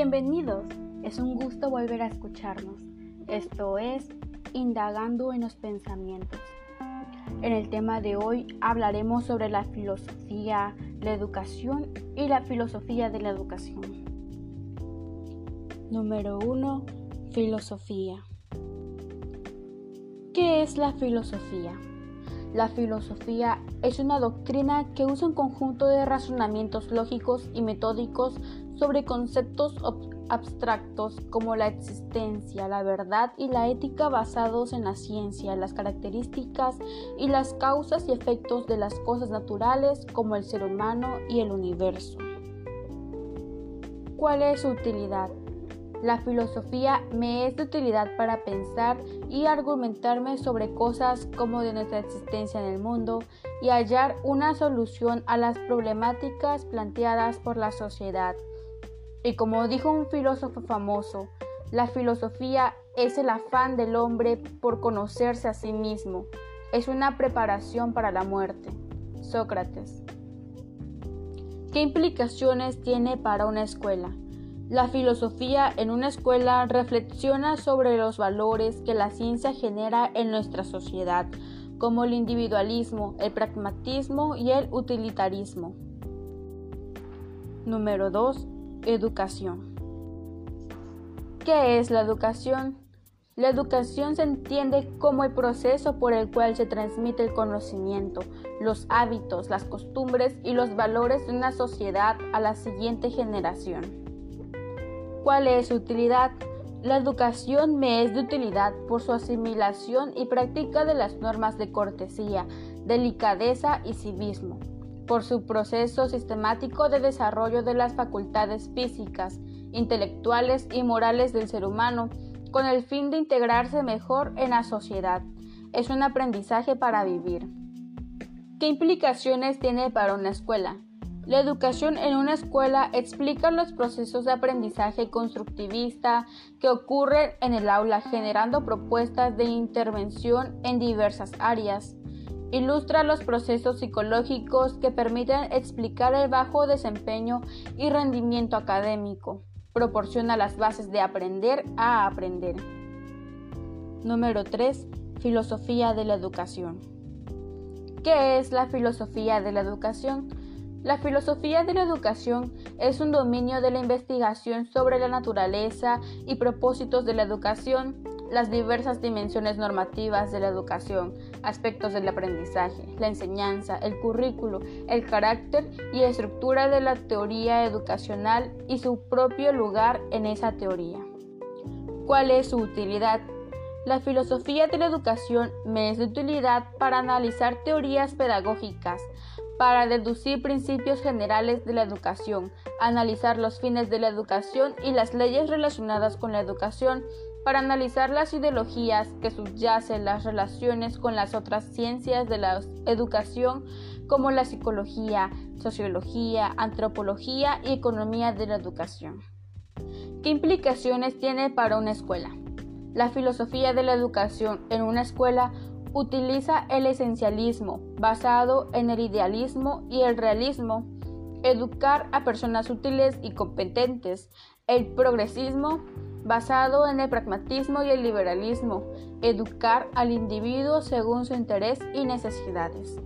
Bienvenidos, es un gusto volver a escucharnos. Esto es Indagando en los Pensamientos. En el tema de hoy hablaremos sobre la filosofía, la educación y la filosofía de la educación. Número 1. Filosofía. ¿Qué es la filosofía? La filosofía es una doctrina que usa un conjunto de razonamientos lógicos y metódicos sobre conceptos abstractos como la existencia, la verdad y la ética basados en la ciencia, las características y las causas y efectos de las cosas naturales como el ser humano y el universo. ¿Cuál es su utilidad? La filosofía me es de utilidad para pensar y argumentarme sobre cosas como de nuestra existencia en el mundo y hallar una solución a las problemáticas planteadas por la sociedad. Y como dijo un filósofo famoso, la filosofía es el afán del hombre por conocerse a sí mismo, es una preparación para la muerte. Sócrates. ¿Qué implicaciones tiene para una escuela? La filosofía en una escuela reflexiona sobre los valores que la ciencia genera en nuestra sociedad, como el individualismo, el pragmatismo y el utilitarismo. Número 2. Educación. ¿Qué es la educación? La educación se entiende como el proceso por el cual se transmite el conocimiento, los hábitos, las costumbres y los valores de una sociedad a la siguiente generación. ¿Cuál es su utilidad? La educación me es de utilidad por su asimilación y práctica de las normas de cortesía, delicadeza y civismo, por su proceso sistemático de desarrollo de las facultades físicas, intelectuales y morales del ser humano, con el fin de integrarse mejor en la sociedad. Es un aprendizaje para vivir. ¿Qué implicaciones tiene para una escuela? La educación en una escuela explica los procesos de aprendizaje constructivista que ocurren en el aula generando propuestas de intervención en diversas áreas. Ilustra los procesos psicológicos que permiten explicar el bajo desempeño y rendimiento académico. Proporciona las bases de aprender a aprender. Número 3. Filosofía de la educación. ¿Qué es la filosofía de la educación? La filosofía de la educación es un dominio de la investigación sobre la naturaleza y propósitos de la educación, las diversas dimensiones normativas de la educación, aspectos del aprendizaje, la enseñanza, el currículo, el carácter y estructura de la teoría educacional y su propio lugar en esa teoría. ¿Cuál es su utilidad? La filosofía de la educación me es de utilidad para analizar teorías pedagógicas, para deducir principios generales de la educación, analizar los fines de la educación y las leyes relacionadas con la educación, para analizar las ideologías que subyacen las relaciones con las otras ciencias de la educación como la psicología, sociología, antropología y economía de la educación. ¿Qué implicaciones tiene para una escuela? La filosofía de la educación en una escuela utiliza el esencialismo basado en el idealismo y el realismo, educar a personas útiles y competentes, el progresismo basado en el pragmatismo y el liberalismo, educar al individuo según su interés y necesidades.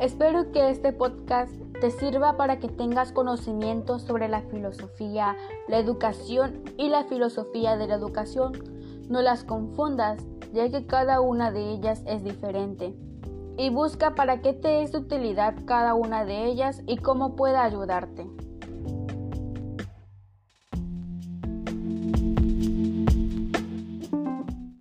Espero que este podcast te sirva para que tengas conocimiento sobre la filosofía, la educación y la filosofía de la educación. No las confundas ya que cada una de ellas es diferente. Y busca para qué te es de utilidad cada una de ellas y cómo pueda ayudarte.